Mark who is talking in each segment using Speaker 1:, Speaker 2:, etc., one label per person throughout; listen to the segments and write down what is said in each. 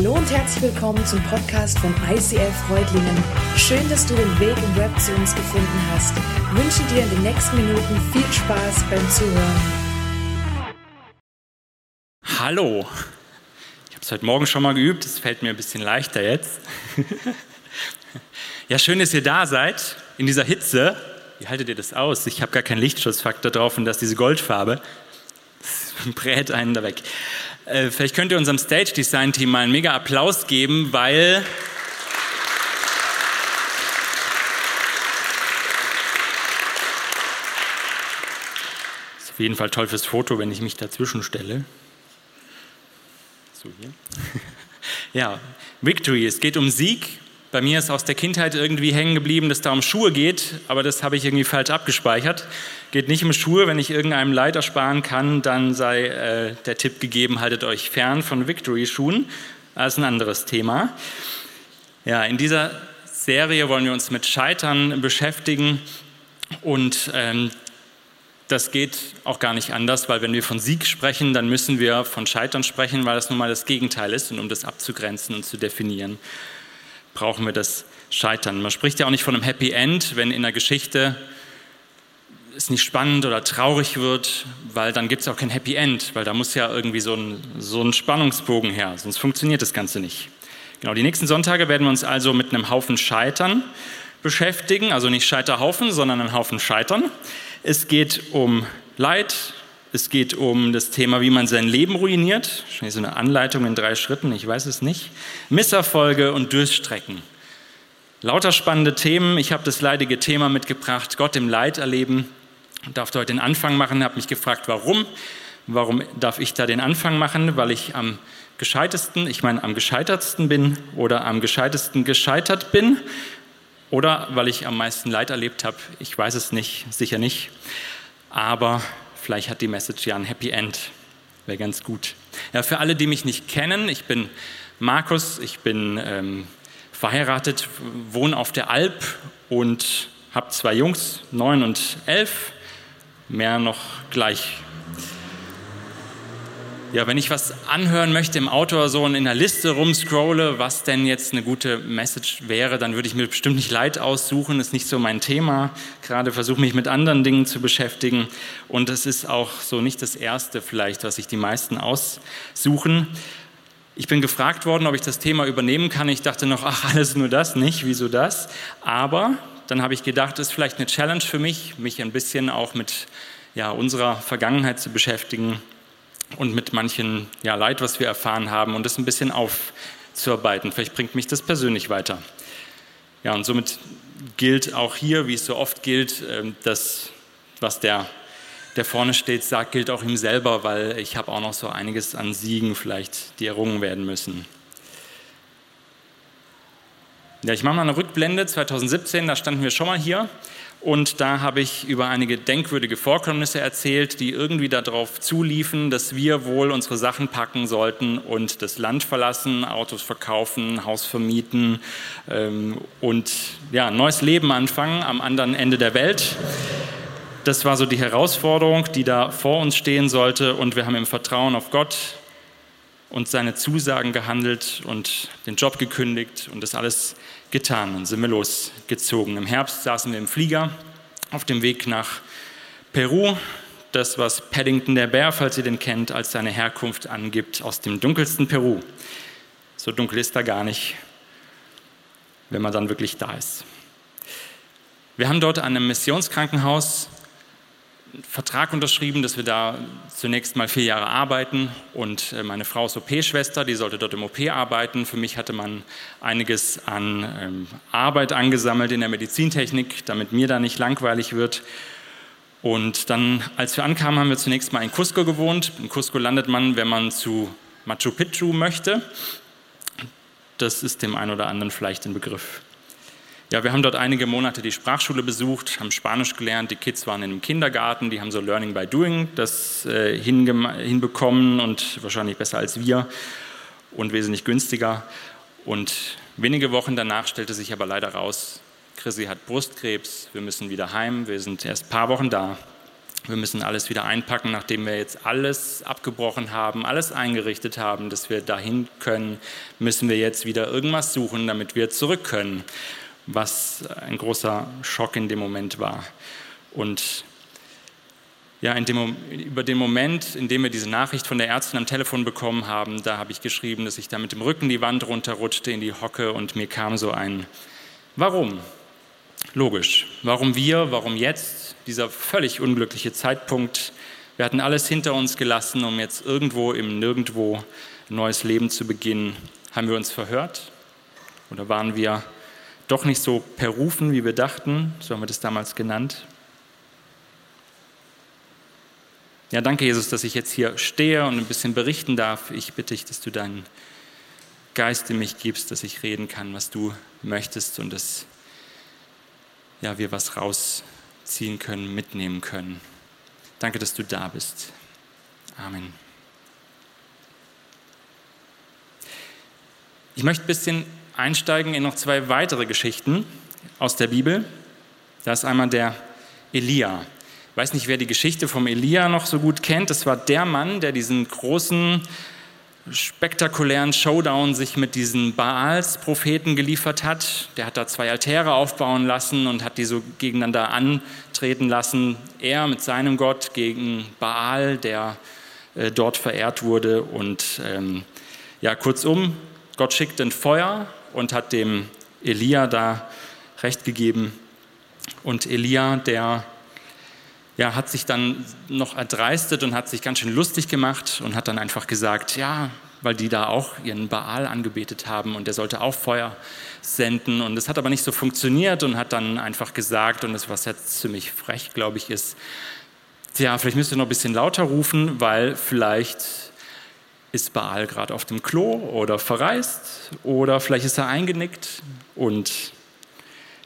Speaker 1: Hallo und herzlich willkommen zum Podcast von ICF Freudlingen. Schön, dass du den Weg im Web zu uns gefunden hast. Ich wünsche dir in den nächsten Minuten viel Spaß beim Zuhören.
Speaker 2: Hallo. Ich habe es heute Morgen schon mal geübt, es fällt mir ein bisschen leichter jetzt. ja, schön, dass ihr da seid in dieser Hitze. Wie haltet ihr das aus? Ich habe gar keinen Lichtschutzfaktor drauf und das ist diese Goldfarbe. Das brät einen da weg. Äh, vielleicht könnt ihr unserem Stage Design Team mal einen mega Applaus geben, weil ist auf jeden Fall toll fürs Foto, wenn ich mich dazwischen stelle. So hier. ja, Victory, es geht um Sieg. Bei mir ist aus der Kindheit irgendwie hängen geblieben, dass da um Schuhe geht, aber das habe ich irgendwie falsch abgespeichert. Geht nicht um Schuhe, wenn ich irgendeinem Leid ersparen kann, dann sei äh, der Tipp gegeben, haltet euch fern von Victory-Schuhen. Das ist ein anderes Thema. Ja, in dieser Serie wollen wir uns mit Scheitern beschäftigen und ähm, das geht auch gar nicht anders, weil wenn wir von Sieg sprechen, dann müssen wir von Scheitern sprechen, weil das nun mal das Gegenteil ist und um das abzugrenzen und zu definieren brauchen wir das Scheitern. Man spricht ja auch nicht von einem Happy End, wenn in der Geschichte es nicht spannend oder traurig wird, weil dann gibt es auch kein Happy End, weil da muss ja irgendwie so ein, so ein Spannungsbogen her, sonst funktioniert das Ganze nicht. Genau, die nächsten Sonntage werden wir uns also mit einem Haufen Scheitern beschäftigen, also nicht Scheiterhaufen, sondern einen Haufen Scheitern. Es geht um Leid, es geht um das Thema, wie man sein Leben ruiniert. So eine Anleitung in drei Schritten, ich weiß es nicht. Misserfolge und Durchstrecken. Lauter spannende Themen. Ich habe das leidige Thema mitgebracht, Gott im Leid erleben. Ich darf heute den Anfang machen, habe mich gefragt, warum. Warum darf ich da den Anfang machen? Weil ich am gescheitesten, ich meine am gescheitertsten bin oder am gescheitesten gescheitert bin oder weil ich am meisten Leid erlebt habe. Ich weiß es nicht, sicher nicht. Aber Vielleicht hat die Message ja ein Happy End. Wäre ganz gut. Ja, für alle, die mich nicht kennen, ich bin Markus, ich bin ähm, verheiratet, wohne auf der Alp und habe zwei Jungs, neun und elf. Mehr noch gleich ja, wenn ich was anhören möchte im Auto oder so und in der Liste rumscrolle, was denn jetzt eine gute Message wäre, dann würde ich mir bestimmt nicht Leid aussuchen, das ist nicht so mein Thema. Gerade versuche mich mit anderen Dingen zu beschäftigen und das ist auch so nicht das Erste vielleicht, was sich die meisten aussuchen. Ich bin gefragt worden, ob ich das Thema übernehmen kann. Ich dachte noch, ach, alles nur das, nicht, wieso das? Aber dann habe ich gedacht, das ist vielleicht eine Challenge für mich, mich ein bisschen auch mit ja, unserer Vergangenheit zu beschäftigen und mit manchen ja, Leid, was wir erfahren haben und das ein bisschen aufzuarbeiten. Vielleicht bringt mich das persönlich weiter. Ja, und somit gilt auch hier, wie es so oft gilt, ähm, das, was der, der vorne steht, sagt, gilt auch ihm selber, weil ich habe auch noch so einiges an Siegen vielleicht, die errungen werden müssen. Ja, ich mache mal eine Rückblende. 2017, da standen wir schon mal hier und da habe ich über einige denkwürdige Vorkommnisse erzählt, die irgendwie darauf zuliefen, dass wir wohl unsere Sachen packen sollten und das Land verlassen, Autos verkaufen, Haus vermieten ähm, und ja, neues Leben anfangen am anderen Ende der Welt. Das war so die Herausforderung, die da vor uns stehen sollte. Und wir haben im Vertrauen auf Gott und seine Zusagen gehandelt und den Job gekündigt und das alles getan. Dann sind wir losgezogen. Im Herbst saßen wir im Flieger auf dem Weg nach Peru. Das, was Paddington der Bär, falls ihr den kennt, als seine Herkunft angibt, aus dem dunkelsten Peru. So dunkel ist er gar nicht, wenn man dann wirklich da ist. Wir haben dort an einem Missionskrankenhaus Vertrag unterschrieben, dass wir da zunächst mal vier Jahre arbeiten. Und äh, meine Frau ist OP-Schwester, die sollte dort im OP arbeiten. Für mich hatte man einiges an ähm, Arbeit angesammelt in der Medizintechnik, damit mir da nicht langweilig wird. Und dann, als wir ankamen, haben wir zunächst mal in Cusco gewohnt. In Cusco landet man, wenn man zu Machu Picchu möchte. Das ist dem einen oder anderen vielleicht ein Begriff. Ja, wir haben dort einige Monate die Sprachschule besucht, haben Spanisch gelernt. Die Kids waren in einem Kindergarten, die haben so Learning by Doing das äh, hinbekommen und wahrscheinlich besser als wir und wesentlich günstiger. Und wenige Wochen danach stellte sich aber leider raus, Chrissy hat Brustkrebs, wir müssen wieder heim, wir sind erst ein paar Wochen da. Wir müssen alles wieder einpacken, nachdem wir jetzt alles abgebrochen haben, alles eingerichtet haben, dass wir dahin können, müssen wir jetzt wieder irgendwas suchen, damit wir zurück können, was ein großer Schock in dem Moment war. Und ja, dem, über den Moment, in dem wir diese Nachricht von der Ärztin am Telefon bekommen haben, da habe ich geschrieben, dass ich da mit dem Rücken die Wand runterrutschte in die Hocke und mir kam so ein Warum? Logisch. Warum wir? Warum jetzt? Dieser völlig unglückliche Zeitpunkt. Wir hatten alles hinter uns gelassen, um jetzt irgendwo im Nirgendwo ein neues Leben zu beginnen. Haben wir uns verhört? Oder waren wir doch nicht so perrufen, wie wir dachten? So haben wir das damals genannt. Ja, danke Jesus, dass ich jetzt hier stehe und ein bisschen berichten darf. Ich bitte dich, dass du deinen Geist in mich gibst, dass ich reden kann, was du möchtest und dass ja, wir was rausziehen können, mitnehmen können. Danke, dass du da bist. Amen. Ich möchte ein bisschen einsteigen in noch zwei weitere Geschichten aus der Bibel. Da ist einmal der Elia. Ich weiß nicht, wer die Geschichte vom Elia noch so gut kennt. Das war der Mann, der diesen großen, spektakulären Showdown sich mit diesen Baals-Propheten geliefert hat. Der hat da zwei Altäre aufbauen lassen und hat die so gegeneinander antreten lassen. Er mit seinem Gott gegen Baal, der äh, dort verehrt wurde. Und ähm, ja, kurzum, Gott schickt ein Feuer und hat dem Elia da Recht gegeben. Und Elia, der ja, hat sich dann noch erdreistet und hat sich ganz schön lustig gemacht und hat dann einfach gesagt, ja, weil die da auch ihren Baal angebetet haben und der sollte auch Feuer senden. Und es hat aber nicht so funktioniert und hat dann einfach gesagt, und das, was jetzt ziemlich frech, glaube ich, ist, tja, vielleicht müsst ihr noch ein bisschen lauter rufen, weil vielleicht ist Baal gerade auf dem Klo oder verreist oder vielleicht ist er eingenickt und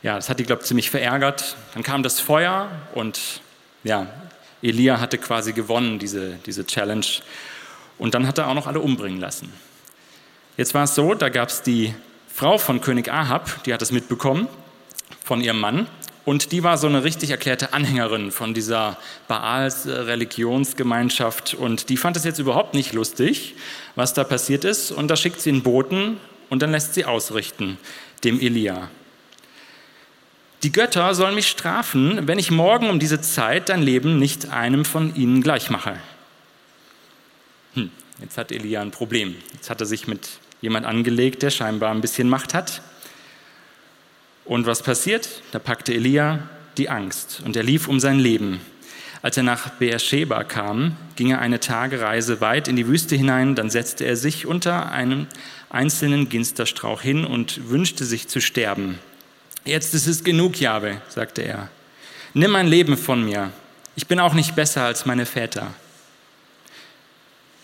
Speaker 2: ja, das hat die, glaube ich, ziemlich verärgert. Dann kam das Feuer und ja, Elia hatte quasi gewonnen, diese, diese Challenge. Und dann hat er auch noch alle umbringen lassen. Jetzt war es so, da gab es die Frau von König Ahab, die hat es mitbekommen von ihrem Mann. Und die war so eine richtig erklärte Anhängerin von dieser Baals Religionsgemeinschaft. Und die fand es jetzt überhaupt nicht lustig, was da passiert ist. Und da schickt sie einen Boten und dann lässt sie ausrichten, dem Elia. Die Götter sollen mich strafen, wenn ich morgen um diese Zeit dein Leben nicht einem von ihnen gleich mache. Hm, jetzt hat Elia ein Problem. Jetzt hat er sich mit jemand angelegt, der scheinbar ein bisschen Macht hat. Und was passiert? Da packte Elia die Angst und er lief um sein Leben. Als er nach Beersheba kam, ging er eine Tagereise weit in die Wüste hinein, dann setzte er sich unter einem einzelnen Ginsterstrauch hin und wünschte sich zu sterben. Jetzt ist es genug, Jahwe, sagte er. Nimm mein Leben von mir. Ich bin auch nicht besser als meine Väter.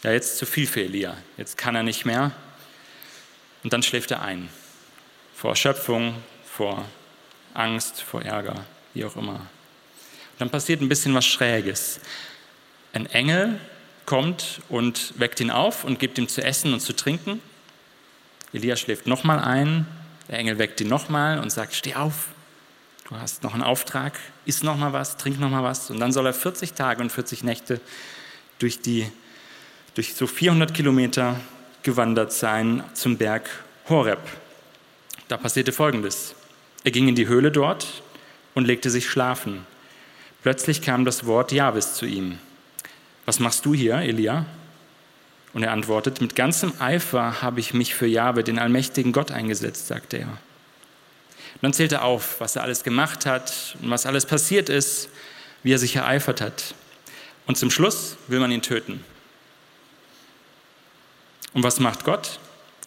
Speaker 2: Ja, jetzt zu viel für Elia. Jetzt kann er nicht mehr. Und dann schläft er ein. Vor Erschöpfung, vor Angst, vor Ärger, wie auch immer. Und dann passiert ein bisschen was Schräges. Ein Engel kommt und weckt ihn auf und gibt ihm zu essen und zu trinken. Elia schläft nochmal ein der Engel weckt ihn nochmal und sagt, steh auf, du hast noch einen Auftrag, iss noch mal was, trink noch mal was. Und dann soll er 40 Tage und 40 Nächte durch, die, durch so 400 Kilometer gewandert sein zum Berg Horeb. Da passierte Folgendes. Er ging in die Höhle dort und legte sich schlafen. Plötzlich kam das Wort Jahwes zu ihm. Was machst du hier, Elia? Und er antwortet, mit ganzem Eifer habe ich mich für Jahwe, den allmächtigen Gott, eingesetzt, sagte er. Und dann zählt er auf, was er alles gemacht hat und was alles passiert ist, wie er sich ereifert hat. Und zum Schluss will man ihn töten. Und was macht Gott?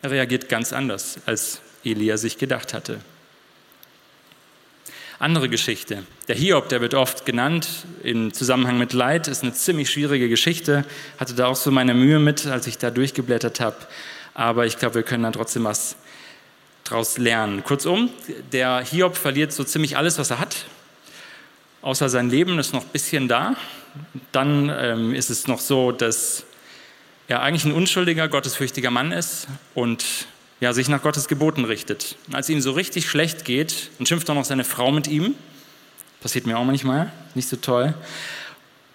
Speaker 2: Er reagiert ganz anders, als Elia sich gedacht hatte. Andere Geschichte. Der Hiob, der wird oft genannt im Zusammenhang mit Leid, ist eine ziemlich schwierige Geschichte. Hatte da auch so meine Mühe mit, als ich da durchgeblättert habe. Aber ich glaube, wir können da trotzdem was draus lernen. Kurzum, der Hiob verliert so ziemlich alles, was er hat. Außer sein Leben ist noch ein bisschen da. Dann ähm, ist es noch so, dass er eigentlich ein unschuldiger, gottesfürchtiger Mann ist und ja, sich nach Gottes Geboten richtet. Und als ihm so richtig schlecht geht, dann schimpft auch noch seine Frau mit ihm. Passiert mir auch manchmal, nicht so toll.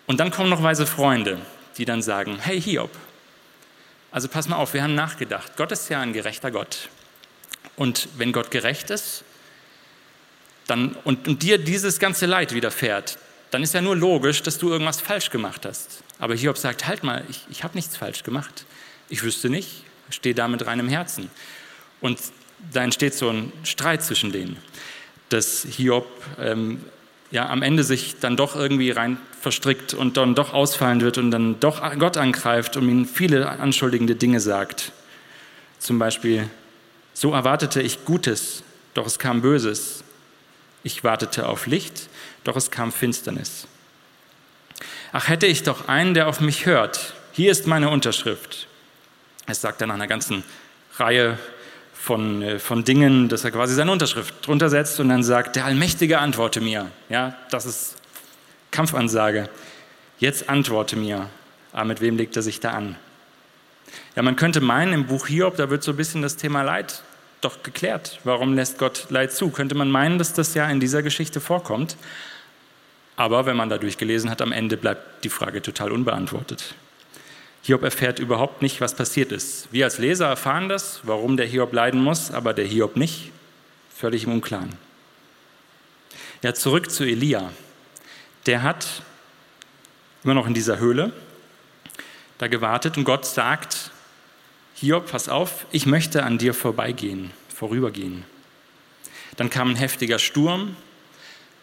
Speaker 2: Und dann kommen noch weise Freunde, die dann sagen, hey Hiob, also pass mal auf, wir haben nachgedacht, Gott ist ja ein gerechter Gott. Und wenn Gott gerecht ist dann, und, und dir dieses ganze Leid widerfährt, dann ist ja nur logisch, dass du irgendwas falsch gemacht hast. Aber Hiob sagt, halt mal, ich, ich habe nichts falsch gemacht. Ich wüsste nicht, stehe da mit reinem Herzen. Und da entsteht so ein Streit zwischen denen, dass Hiob ähm, ja, am Ende sich dann doch irgendwie rein verstrickt und dann doch ausfallen wird und dann doch Gott angreift und ihm viele anschuldigende Dinge sagt. Zum Beispiel, so erwartete ich Gutes, doch es kam Böses. Ich wartete auf Licht, doch es kam Finsternis. Ach, hätte ich doch einen, der auf mich hört. Hier ist meine Unterschrift. Es sagt dann nach einer ganzen Reihe von, äh, von Dingen, dass er quasi seine Unterschrift drunter setzt und dann sagt, der Allmächtige antworte mir. Ja, das ist Kampfansage. Jetzt antworte mir. Aber mit wem legt er sich da an? Ja, man könnte meinen, im Buch Hiob, da wird so ein bisschen das Thema Leid doch geklärt. Warum lässt Gott Leid zu? Könnte man meinen, dass das ja in dieser Geschichte vorkommt. Aber wenn man da durchgelesen hat, am Ende bleibt die Frage total unbeantwortet. Hiob erfährt überhaupt nicht, was passiert ist. Wir als Leser erfahren das, warum der Hiob leiden muss, aber der Hiob nicht. Völlig im Unklaren. Ja, zurück zu Elia. Der hat immer noch in dieser Höhle da gewartet und Gott sagt, Hiob, pass auf, ich möchte an dir vorbeigehen, vorübergehen. Dann kam ein heftiger Sturm,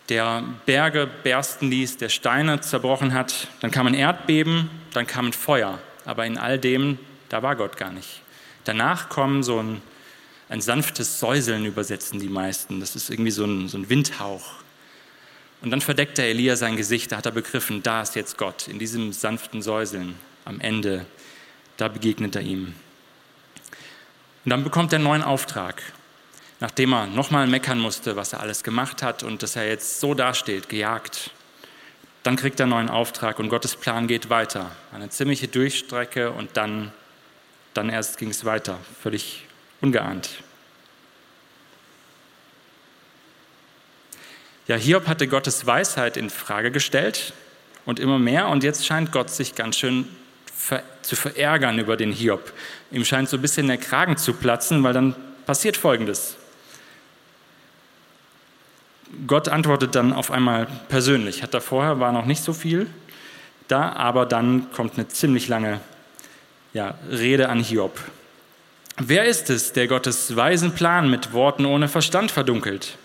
Speaker 2: der Berge bersten ließ, der Steine zerbrochen hat. Dann kam ein Erdbeben, dann kam ein Feuer. Aber in all dem, da war Gott gar nicht. Danach kommen so ein, ein sanftes Säuseln, übersetzen die meisten. Das ist irgendwie so ein, so ein Windhauch. Und dann verdeckt der Elia sein Gesicht, da hat er begriffen, da ist jetzt Gott, in diesem sanften Säuseln am Ende, da begegnet er ihm. Und dann bekommt er einen neuen Auftrag nachdem er nochmal meckern musste, was er alles gemacht hat und dass er jetzt so dasteht, gejagt. Dann kriegt er einen neuen Auftrag und Gottes Plan geht weiter. Eine ziemliche Durchstrecke und dann, dann erst ging es weiter, völlig ungeahnt. Ja, Hiob hatte Gottes Weisheit in Frage gestellt und immer mehr und jetzt scheint Gott sich ganz schön zu verärgern über den Hiob. Ihm scheint so ein bisschen der Kragen zu platzen, weil dann passiert Folgendes. Gott antwortet dann auf einmal persönlich. Hat da vorher war noch nicht so viel da, aber dann kommt eine ziemlich lange ja, Rede an Hiob. Wer ist es, der Gottes weisen Plan mit Worten ohne Verstand verdunkelt?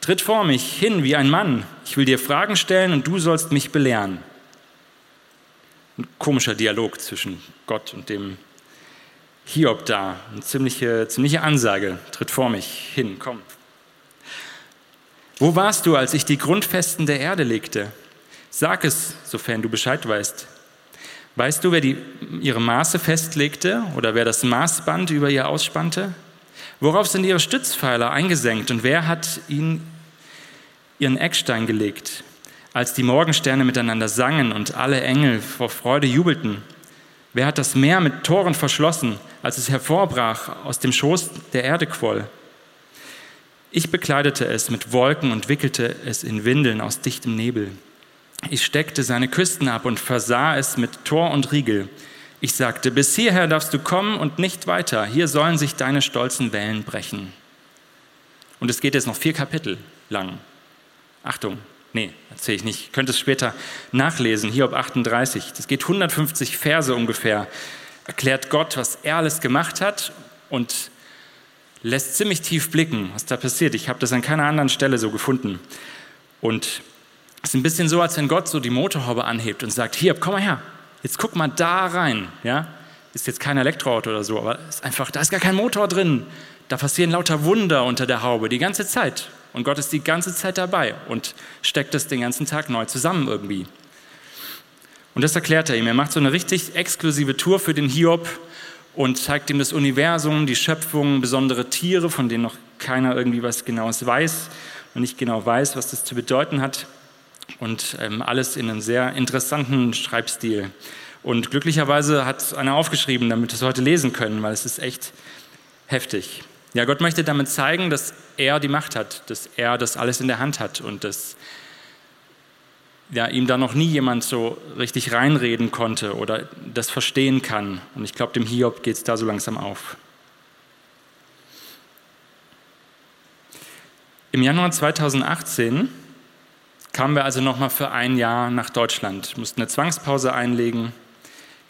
Speaker 2: Tritt vor mich hin wie ein Mann. Ich will dir Fragen stellen und du sollst mich belehren. Ein komischer Dialog zwischen Gott und dem Hiob da. Eine ziemliche, ziemliche Ansage. Tritt vor mich hin, komm. Wo warst du, als ich die Grundfesten der Erde legte? Sag es, sofern du Bescheid weißt. Weißt du, wer die, ihre Maße festlegte oder wer das Maßband über ihr ausspannte? Worauf sind ihre Stützpfeiler eingesenkt und wer hat ihnen ihren Eckstein gelegt? Als die Morgensterne miteinander sangen und alle Engel vor Freude jubelten. Wer hat das Meer mit Toren verschlossen, als es hervorbrach, aus dem Schoß der Erde quoll? Ich bekleidete es mit Wolken und wickelte es in Windeln aus dichtem Nebel. Ich steckte seine Küsten ab und versah es mit Tor und Riegel. Ich sagte, bis hierher darfst du kommen und nicht weiter. Hier sollen sich deine stolzen Wellen brechen. Und es geht jetzt noch vier Kapitel lang. Achtung, nee, erzähle ich nicht. Ich könnte es später nachlesen, Hiob 38. Das geht 150 Verse ungefähr. Erklärt Gott, was er alles gemacht hat und lässt ziemlich tief blicken, was da passiert. Ich habe das an keiner anderen Stelle so gefunden. Und es ist ein bisschen so, als wenn Gott so die Motorhaube anhebt und sagt, hier, komm mal her, jetzt guck mal da rein. Ja? Ist jetzt kein Elektroauto oder so, aber ist einfach, da ist gar kein Motor drin. Da passieren lauter Wunder unter der Haube die ganze Zeit. Und Gott ist die ganze Zeit dabei und steckt das den ganzen Tag neu zusammen irgendwie. Und das erklärt er ihm. Er macht so eine richtig exklusive Tour für den Hiob und zeigt ihm das Universum, die Schöpfung, besondere Tiere, von denen noch keiner irgendwie was Genaues weiß und nicht genau weiß, was das zu bedeuten hat. Und ähm, alles in einem sehr interessanten Schreibstil. Und glücklicherweise hat einer aufgeschrieben, damit wir es heute lesen können, weil es ist echt heftig. Ja, Gott möchte damit zeigen, dass er die Macht hat, dass er das alles in der Hand hat und dass ja, ihm da noch nie jemand so richtig reinreden konnte oder das verstehen kann. Und ich glaube, dem Hiob geht es da so langsam auf. Im Januar 2018 kamen wir also nochmal für ein Jahr nach Deutschland, mussten eine Zwangspause einlegen.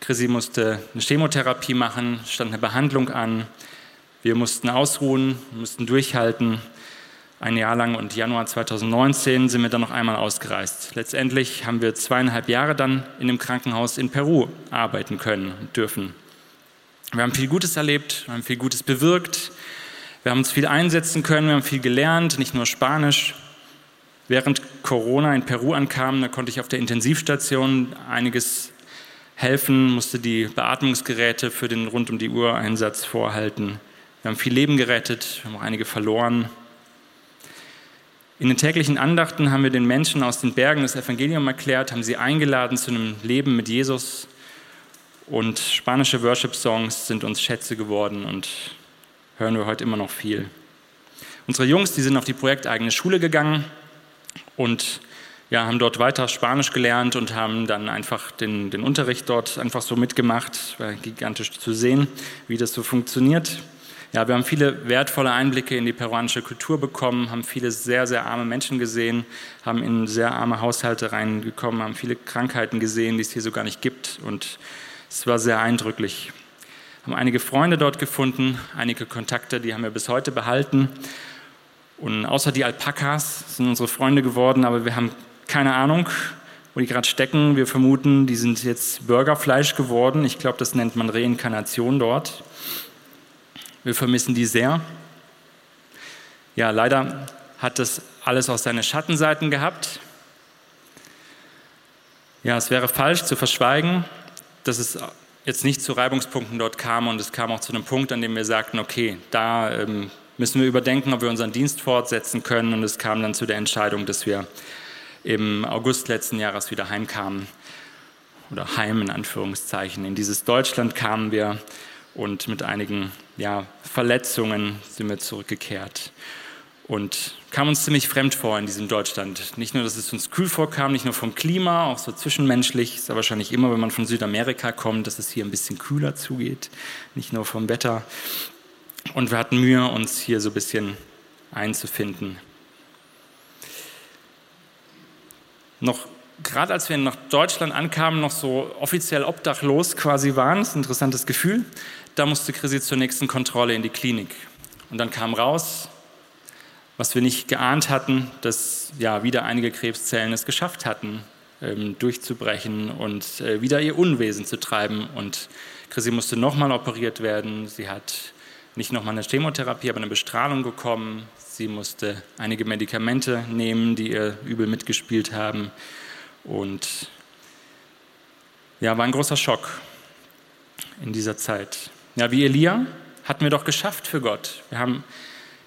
Speaker 2: Chrissy musste eine Chemotherapie machen, stand eine Behandlung an. Wir mussten ausruhen, mussten durchhalten ein Jahr lang und Januar 2019 sind wir dann noch einmal ausgereist. Letztendlich haben wir zweieinhalb Jahre dann in dem Krankenhaus in Peru arbeiten können und dürfen. Wir haben viel Gutes erlebt, wir haben viel Gutes bewirkt, wir haben uns viel einsetzen können, wir haben viel gelernt, nicht nur Spanisch. Während Corona in Peru ankam, da konnte ich auf der Intensivstation einiges helfen, musste die Beatmungsgeräte für den rund um die Uhr Einsatz vorhalten. Wir haben viel Leben gerettet, wir haben auch einige verloren. In den täglichen Andachten haben wir den Menschen aus den Bergen das Evangelium erklärt, haben sie eingeladen zu einem Leben mit Jesus. Und spanische Worship-Songs sind uns Schätze geworden und hören wir heute immer noch viel. Unsere Jungs, die sind auf die projekteigene Schule gegangen und ja, haben dort weiter Spanisch gelernt und haben dann einfach den, den Unterricht dort einfach so mitgemacht. War gigantisch zu sehen, wie das so funktioniert. Ja, wir haben viele wertvolle Einblicke in die peruanische Kultur bekommen, haben viele sehr, sehr arme Menschen gesehen, haben in sehr arme Haushalte reingekommen, haben viele Krankheiten gesehen, die es hier so gar nicht gibt. Und es war sehr eindrücklich. Haben einige Freunde dort gefunden, einige Kontakte, die haben wir bis heute behalten. Und außer die Alpakas sind unsere Freunde geworden, aber wir haben keine Ahnung, wo die gerade stecken. Wir vermuten, die sind jetzt Burgerfleisch geworden. Ich glaube, das nennt man Reinkarnation dort. Wir vermissen die sehr. Ja, leider hat das alles auch seine Schattenseiten gehabt. Ja, es wäre falsch zu verschweigen, dass es jetzt nicht zu Reibungspunkten dort kam und es kam auch zu einem Punkt, an dem wir sagten, okay, da ähm, müssen wir überdenken, ob wir unseren Dienst fortsetzen können und es kam dann zu der Entscheidung, dass wir im August letzten Jahres wieder heimkamen oder heim in Anführungszeichen. In dieses Deutschland kamen wir und mit einigen ja, Verletzungen sind wir zurückgekehrt und kam uns ziemlich fremd vor in diesem Deutschland. Nicht nur, dass es uns kühl vorkam, nicht nur vom Klima, auch so zwischenmenschlich. Ist ja wahrscheinlich immer, wenn man von Südamerika kommt, dass es hier ein bisschen kühler zugeht, nicht nur vom Wetter. Und wir hatten Mühe, uns hier so ein bisschen einzufinden. Noch gerade als wir nach Deutschland ankamen, noch so offiziell obdachlos quasi waren, das ist ein interessantes Gefühl, da musste Chrissy zur nächsten Kontrolle in die Klinik. Und dann kam raus, was wir nicht geahnt hatten, dass ja wieder einige Krebszellen es geschafft hatten, ähm, durchzubrechen und äh, wieder ihr Unwesen zu treiben. Und Chrissy musste nochmal operiert werden. Sie hat nicht nochmal eine Chemotherapie, aber eine Bestrahlung bekommen. Sie musste einige Medikamente nehmen, die ihr übel mitgespielt haben. Und ja, war ein großer Schock in dieser Zeit. Ja, wie Elia hatten wir doch geschafft für Gott. Wir haben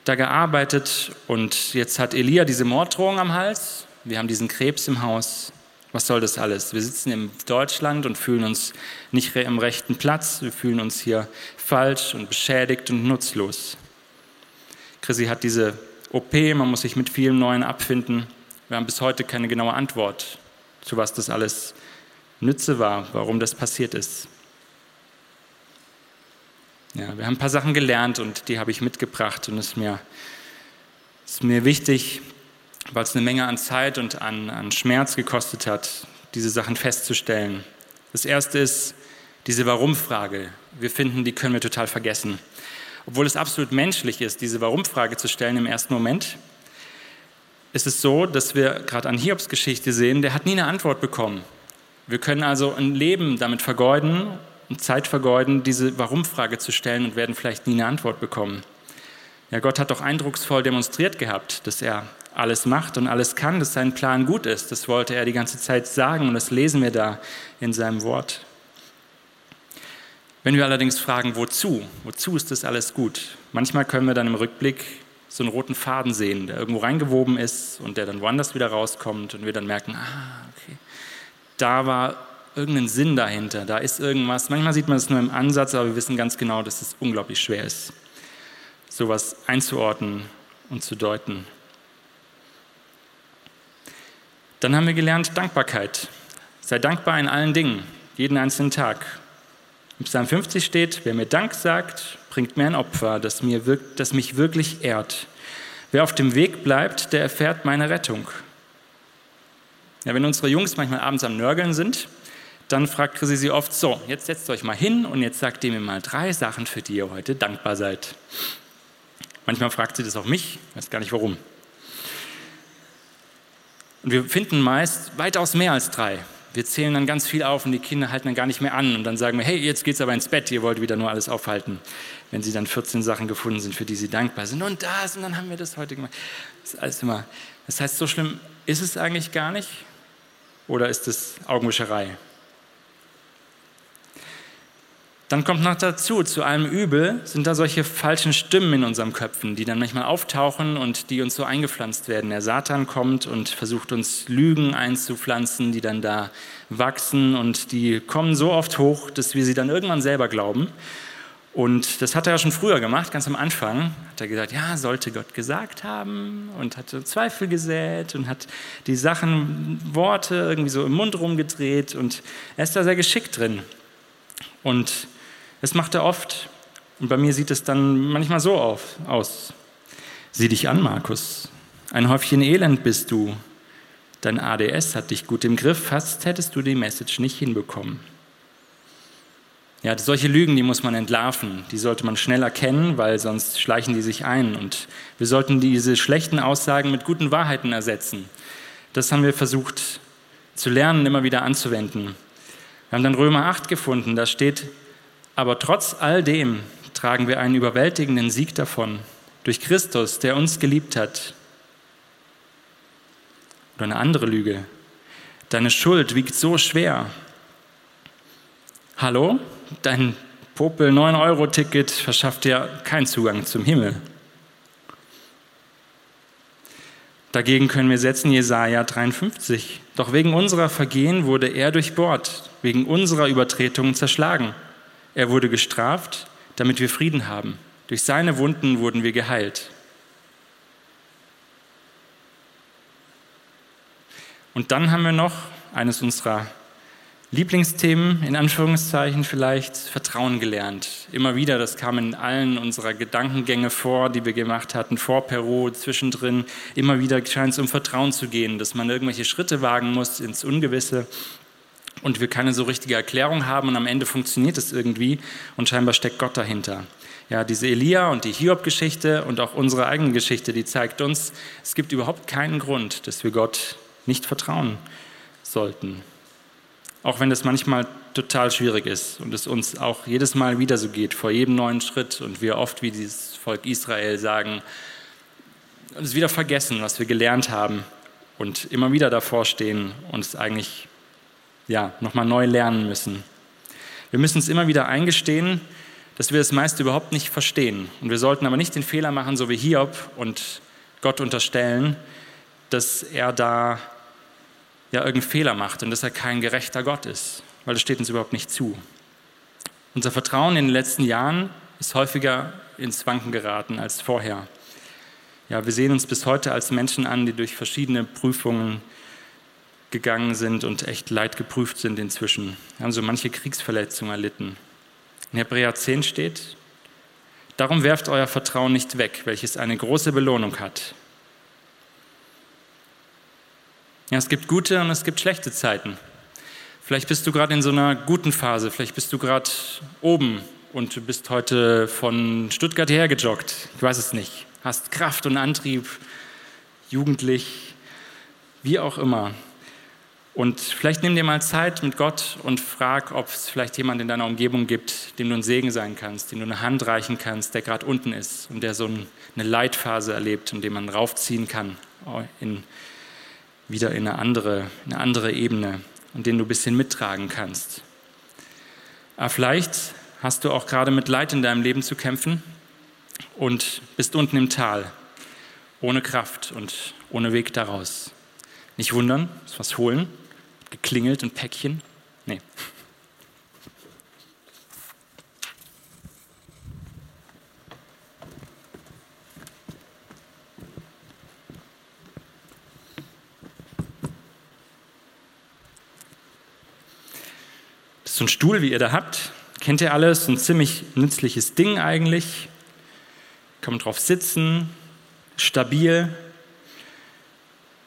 Speaker 2: da gearbeitet und jetzt hat Elia diese Morddrohung am Hals. Wir haben diesen Krebs im Haus. Was soll das alles? Wir sitzen in Deutschland und fühlen uns nicht im rechten Platz. Wir fühlen uns hier falsch und beschädigt und nutzlos. Chrissy hat diese OP, man muss sich mit vielem Neuen abfinden. Wir haben bis heute keine genaue Antwort, zu was das alles Nütze war, warum das passiert ist. Ja, wir haben ein paar Sachen gelernt und die habe ich mitgebracht und es ist mir, ist mir wichtig, weil es eine Menge an Zeit und an, an Schmerz gekostet hat, diese Sachen festzustellen. Das erste ist diese Warum-Frage. Wir finden, die können wir total vergessen. Obwohl es absolut menschlich ist, diese Warum-Frage zu stellen im ersten Moment, ist es so, dass wir gerade an Hiobs Geschichte sehen, der hat nie eine Antwort bekommen. Wir können also ein Leben damit vergeuden und Zeit vergeuden, diese Warum-Frage zu stellen und werden vielleicht nie eine Antwort bekommen. Ja, Gott hat doch eindrucksvoll demonstriert gehabt, dass er alles macht und alles kann, dass sein Plan gut ist. Das wollte er die ganze Zeit sagen und das lesen wir da in seinem Wort. Wenn wir allerdings fragen, wozu, wozu ist das alles gut? Manchmal können wir dann im Rückblick so einen roten Faden sehen, der irgendwo reingewoben ist und der dann woanders wieder rauskommt und wir dann merken, ah, okay, da war irgendeinen Sinn dahinter, da ist irgendwas. Manchmal sieht man es nur im Ansatz, aber wir wissen ganz genau, dass es unglaublich schwer ist, sowas einzuordnen und zu deuten. Dann haben wir gelernt Dankbarkeit. Sei dankbar in allen Dingen, jeden einzelnen Tag. Im Psalm 50 steht, wer mir Dank sagt, bringt mir ein Opfer, das, mir wirkt, das mich wirklich ehrt. Wer auf dem Weg bleibt, der erfährt meine Rettung. Ja, wenn unsere Jungs manchmal abends am Nörgeln sind, dann fragt Chrissy sie oft so, jetzt setzt euch mal hin und jetzt sagt ihr mir mal drei Sachen, für die ihr heute dankbar seid. Manchmal fragt sie das auch mich, weiß gar nicht warum. Und wir finden meist weitaus mehr als drei. Wir zählen dann ganz viel auf und die Kinder halten dann gar nicht mehr an und dann sagen wir, hey, jetzt geht's aber ins Bett, ihr wollt wieder nur alles aufhalten, wenn sie dann 14 Sachen gefunden sind, für die sie dankbar sind. Und das, und dann haben wir das heute gemacht. Das ist alles immer. Das heißt, so schlimm ist es eigentlich gar nicht. Oder ist es Augenwischerei? Dann kommt noch dazu, zu allem Übel sind da solche falschen Stimmen in unseren Köpfen, die dann manchmal auftauchen und die uns so eingepflanzt werden. Der Satan kommt und versucht uns Lügen einzupflanzen, die dann da wachsen und die kommen so oft hoch, dass wir sie dann irgendwann selber glauben. Und das hat er ja schon früher gemacht, ganz am Anfang. Hat er gesagt, ja, sollte Gott gesagt haben und hat Zweifel gesät und hat die Sachen, Worte irgendwie so im Mund rumgedreht und er ist da sehr geschickt drin. Und das macht er oft. Und bei mir sieht es dann manchmal so auf, aus. Sieh dich an, Markus. Ein Häufchen Elend bist du. Dein ADS hat dich gut im Griff, fast hättest du die Message nicht hinbekommen. Ja, solche Lügen, die muss man entlarven. Die sollte man schnell erkennen, weil sonst schleichen die sich ein. Und wir sollten diese schlechten Aussagen mit guten Wahrheiten ersetzen. Das haben wir versucht zu lernen, immer wieder anzuwenden. Wir haben dann Römer 8 gefunden. Da steht, aber trotz all dem tragen wir einen überwältigenden Sieg davon, durch Christus, der uns geliebt hat. Oder eine andere Lüge. Deine Schuld wiegt so schwer. Hallo? Dein Popel 9-Euro-Ticket verschafft dir keinen Zugang zum Himmel. Dagegen können wir setzen Jesaja 53. Doch wegen unserer Vergehen wurde er durchbohrt, wegen unserer Übertretungen zerschlagen. Er wurde gestraft, damit wir Frieden haben. Durch seine Wunden wurden wir geheilt. Und dann haben wir noch eines unserer Lieblingsthemen, in Anführungszeichen vielleicht, Vertrauen gelernt. Immer wieder, das kam in allen unserer Gedankengänge vor, die wir gemacht hatten, vor Peru, zwischendrin. Immer wieder scheint es um Vertrauen zu gehen, dass man irgendwelche Schritte wagen muss ins Ungewisse und wir keine so richtige Erklärung haben und am Ende funktioniert es irgendwie und scheinbar steckt Gott dahinter. Ja, diese Elia und die Hiob-Geschichte und auch unsere eigene Geschichte, die zeigt uns, es gibt überhaupt keinen Grund, dass wir Gott nicht vertrauen sollten. Auch wenn das manchmal total schwierig ist und es uns auch jedes Mal wieder so geht, vor jedem neuen Schritt und wir oft wie dieses Volk Israel sagen, es wieder vergessen, was wir gelernt haben und immer wieder davor stehen und es eigentlich ja, nochmal neu lernen müssen. Wir müssen es immer wieder eingestehen, dass wir das meiste überhaupt nicht verstehen. Und wir sollten aber nicht den Fehler machen, so wie Hiob und Gott unterstellen, dass er da ja irgendeinen Fehler macht und dass er kein gerechter Gott ist, weil das steht uns überhaupt nicht zu. Unser Vertrauen in den letzten Jahren ist häufiger ins Wanken geraten als vorher. Ja, wir sehen uns bis heute als Menschen an, die durch verschiedene Prüfungen gegangen sind und echt leid geprüft sind inzwischen. Wir haben so manche Kriegsverletzungen erlitten. In Hebräer 10 steht, darum werft euer Vertrauen nicht weg, welches eine große Belohnung hat. Ja, es gibt gute und es gibt schlechte Zeiten. Vielleicht bist du gerade in so einer guten Phase, vielleicht bist du gerade oben und du bist heute von Stuttgart hierher gejoggt. Ich weiß es nicht. Hast Kraft und Antrieb, jugendlich, wie auch immer. Und vielleicht nimm dir mal Zeit mit Gott und frag, ob es vielleicht jemand in deiner Umgebung gibt, dem du ein Segen sein kannst, dem du eine Hand reichen kannst, der gerade unten ist und der so eine Leitphase erlebt und dem man raufziehen kann oh, in, wieder in eine, andere, eine andere Ebene und den du ein bisschen mittragen kannst. Aber vielleicht hast du auch gerade mit Leid in deinem Leben zu kämpfen und bist unten im Tal, ohne Kraft und ohne Weg daraus. Nicht wundern, ist was holen geklingelt, ein Päckchen? Nee. So ein Stuhl, wie ihr da habt, kennt ihr alles, ein ziemlich nützliches Ding eigentlich. Kann man drauf sitzen, stabil.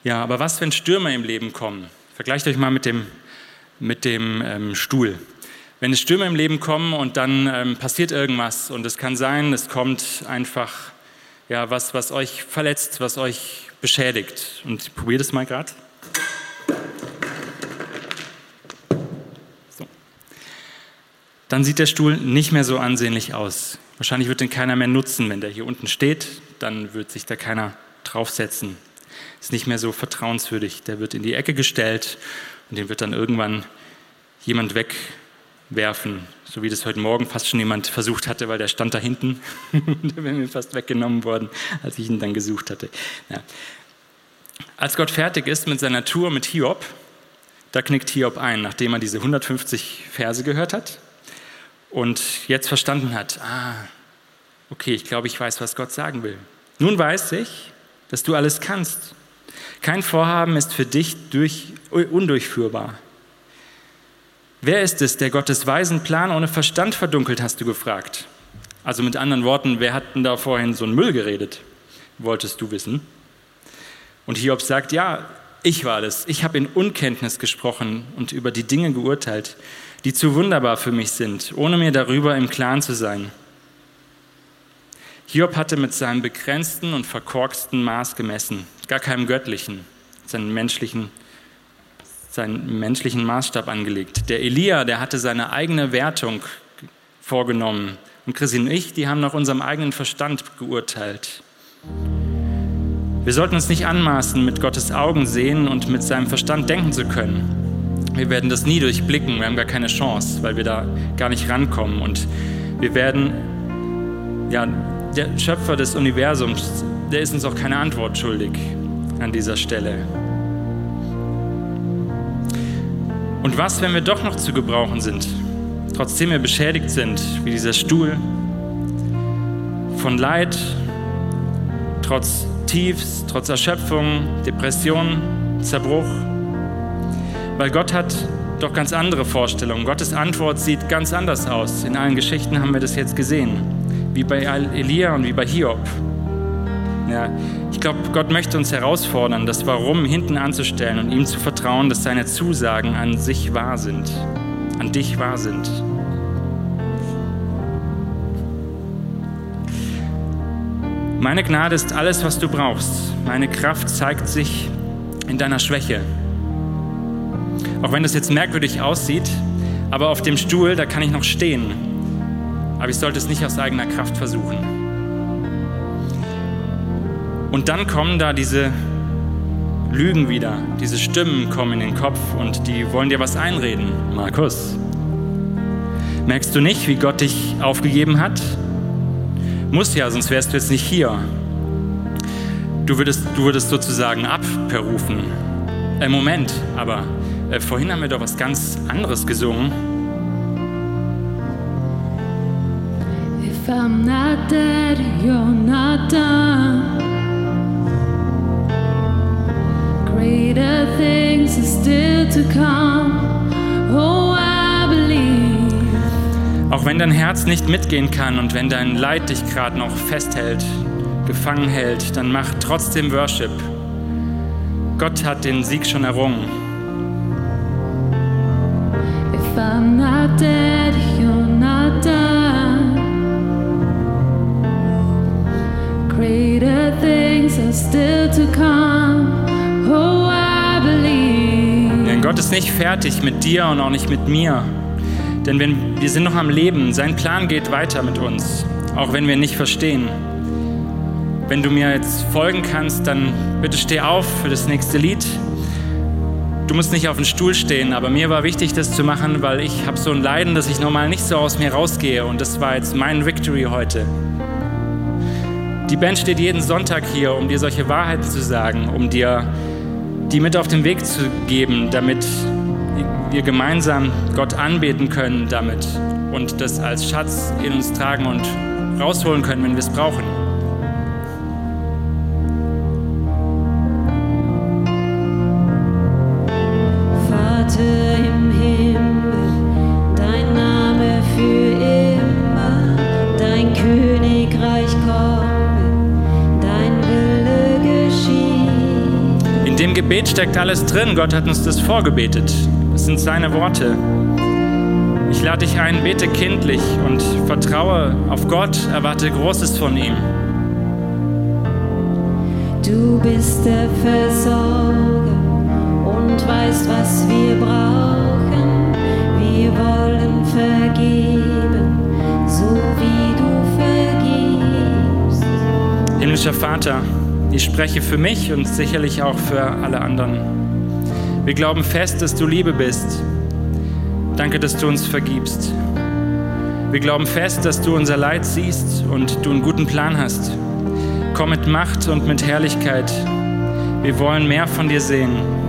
Speaker 2: Ja, aber was, wenn Stürme im Leben kommen? Vergleicht euch mal mit dem, mit dem ähm, Stuhl. Wenn es Stürme im Leben kommen und dann ähm, passiert irgendwas und es kann sein, es kommt einfach ja, was, was euch verletzt, was euch beschädigt. Und probiert es mal gerade. Dann sieht der Stuhl nicht mehr so ansehnlich aus. Wahrscheinlich wird den keiner mehr nutzen, wenn der hier unten steht, dann wird sich da keiner draufsetzen. Ist nicht mehr so vertrauenswürdig. Der wird in die Ecke gestellt und den wird dann irgendwann jemand wegwerfen, so wie das heute Morgen fast schon jemand versucht hatte, weil der stand da hinten. der wäre mir fast weggenommen worden, als ich ihn dann gesucht hatte. Ja. Als Gott fertig ist mit seiner Tour mit Hiob, da knickt Hiob ein, nachdem er diese 150 Verse gehört hat und jetzt verstanden hat, ah, okay, ich glaube, ich weiß, was Gott sagen will. Nun weiß ich, dass du alles kannst. Kein Vorhaben ist für dich durch, undurchführbar. Wer ist es, der Gottes weisen Plan ohne Verstand verdunkelt, hast du gefragt. Also mit anderen Worten, wer hat denn da vorhin so einen Müll geredet? Wolltest du wissen? Und Hiob sagt, ja, ich war das. Ich habe in Unkenntnis gesprochen und über die Dinge geurteilt, die zu wunderbar für mich sind, ohne mir darüber im Klaren zu sein. Hiob hatte mit seinem begrenzten und verkorksten Maß gemessen, gar keinem göttlichen, seinen menschlichen, seinen menschlichen Maßstab angelegt. Der Elia, der hatte seine eigene Wertung vorgenommen. Und Christine und ich, die haben nach unserem eigenen Verstand geurteilt. Wir sollten uns nicht anmaßen, mit Gottes Augen sehen und mit seinem Verstand denken zu können. Wir werden das nie durchblicken, wir haben gar keine Chance, weil wir da gar nicht rankommen. Und wir werden, ja, der Schöpfer des Universums, der ist uns auch keine Antwort schuldig an dieser Stelle. Und was, wenn wir doch noch zu gebrauchen sind, trotzdem wir beschädigt sind, wie dieser Stuhl, von Leid, trotz Tiefs, trotz Erschöpfung, Depression, Zerbruch. Weil Gott hat doch ganz andere Vorstellungen. Gottes Antwort sieht ganz anders aus. In allen Geschichten haben wir das jetzt gesehen, wie bei Elia und wie bei Hiob. Ja, ich glaube, Gott möchte uns herausfordern, das Warum hinten anzustellen und ihm zu vertrauen, dass seine Zusagen an sich wahr sind, an dich wahr sind. Meine Gnade ist alles, was du brauchst. Meine Kraft zeigt sich in deiner Schwäche. Auch wenn das jetzt merkwürdig aussieht, aber auf dem Stuhl, da kann ich noch stehen. Aber ich sollte es nicht aus eigener Kraft versuchen. Und dann kommen da diese Lügen wieder, diese Stimmen kommen in den Kopf und die wollen dir was einreden. Markus, merkst du nicht, wie Gott dich aufgegeben hat? Muss ja, sonst wärst du jetzt nicht hier. Du würdest, du würdest sozusagen abberufen. Äh, Moment, aber äh, vorhin haben wir doch was ganz anderes gesungen.
Speaker 3: If I'm not dead, you're not done. Greater things are still to come. Oh, I believe.
Speaker 2: Auch wenn dein Herz nicht mitgehen kann und wenn dein Leid dich gerade noch festhält, gefangen hält, dann mach trotzdem Worship. Gott hat den Sieg schon errungen. Denn Gott ist nicht fertig mit dir und auch nicht mit mir. Denn wenn, wir sind noch am Leben, sein Plan geht weiter mit uns, auch wenn wir nicht verstehen. Wenn du mir jetzt folgen kannst, dann bitte steh auf für das nächste Lied. Du musst nicht auf den Stuhl stehen, aber mir war wichtig, das zu machen, weil ich habe so ein Leiden, dass ich normal nicht so aus mir rausgehe und das war jetzt mein Victory heute. Die Band steht jeden Sonntag hier, um dir solche Wahrheiten zu sagen, um dir die mit auf den Weg zu geben, damit wir gemeinsam Gott anbeten können damit und das als Schatz in uns tragen und rausholen können, wenn wir es brauchen. Gebet steckt alles drin. Gott hat uns das vorgebetet. Das sind seine Worte. Ich lade dich ein, bete kindlich und vertraue auf Gott, erwarte Großes von ihm.
Speaker 3: Du bist der Versorger und weißt, was wir brauchen. Wir wollen vergeben, so wie du vergibst.
Speaker 2: Himmlischer Vater, ich spreche für mich und sicherlich auch für alle anderen. Wir glauben fest, dass du Liebe bist. Danke, dass du uns vergibst. Wir glauben fest, dass du unser Leid siehst und du einen guten Plan hast. Komm mit Macht und mit Herrlichkeit. Wir wollen mehr von dir sehen.